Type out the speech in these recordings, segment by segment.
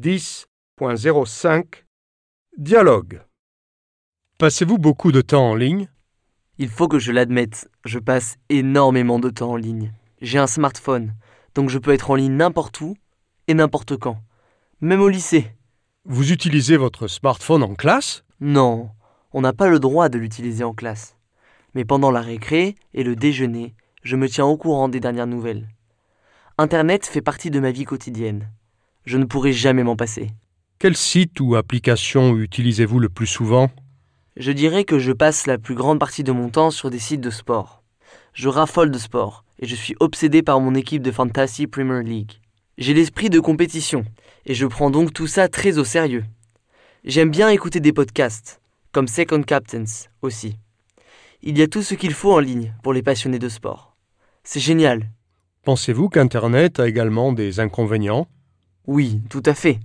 10.05 Dialogue Passez-vous beaucoup de temps en ligne? Il faut que je l'admette, je passe énormément de temps en ligne. J'ai un smartphone, donc je peux être en ligne n'importe où et n'importe quand, même au lycée. Vous utilisez votre smartphone en classe? Non, on n'a pas le droit de l'utiliser en classe. Mais pendant la récré et le déjeuner, je me tiens au courant des dernières nouvelles. Internet fait partie de ma vie quotidienne. Je ne pourrai jamais m'en passer. Quel site ou application utilisez-vous le plus souvent? Je dirais que je passe la plus grande partie de mon temps sur des sites de sport. Je raffole de sport et je suis obsédé par mon équipe de Fantasy Premier League. J'ai l'esprit de compétition et je prends donc tout ça très au sérieux. J'aime bien écouter des podcasts, comme Second Captains aussi. Il y a tout ce qu'il faut en ligne pour les passionnés de sport. C'est génial. Pensez-vous qu'Internet a également des inconvénients? Oui, tout à fait.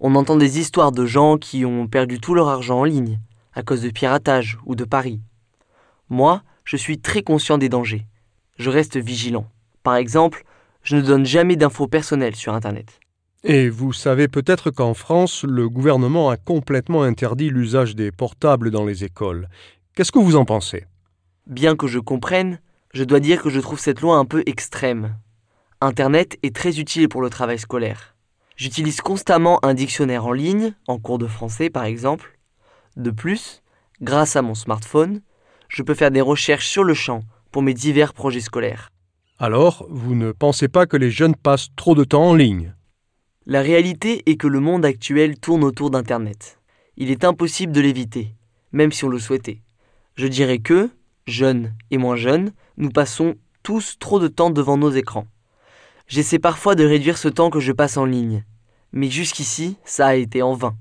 On entend des histoires de gens qui ont perdu tout leur argent en ligne, à cause de piratage ou de paris. Moi, je suis très conscient des dangers. Je reste vigilant. Par exemple, je ne donne jamais d'infos personnelles sur Internet. Et vous savez peut-être qu'en France, le gouvernement a complètement interdit l'usage des portables dans les écoles. Qu'est-ce que vous en pensez? Bien que je comprenne, je dois dire que je trouve cette loi un peu extrême. Internet est très utile pour le travail scolaire. J'utilise constamment un dictionnaire en ligne, en cours de français par exemple. De plus, grâce à mon smartphone, je peux faire des recherches sur le champ pour mes divers projets scolaires. Alors, vous ne pensez pas que les jeunes passent trop de temps en ligne? La réalité est que le monde actuel tourne autour d'Internet. Il est impossible de l'éviter, même si on le souhaitait. Je dirais que, jeunes et moins jeunes, nous passons tous trop de temps devant nos écrans. J'essaie parfois de réduire ce temps que je passe en ligne, mais jusqu'ici, ça a été en vain.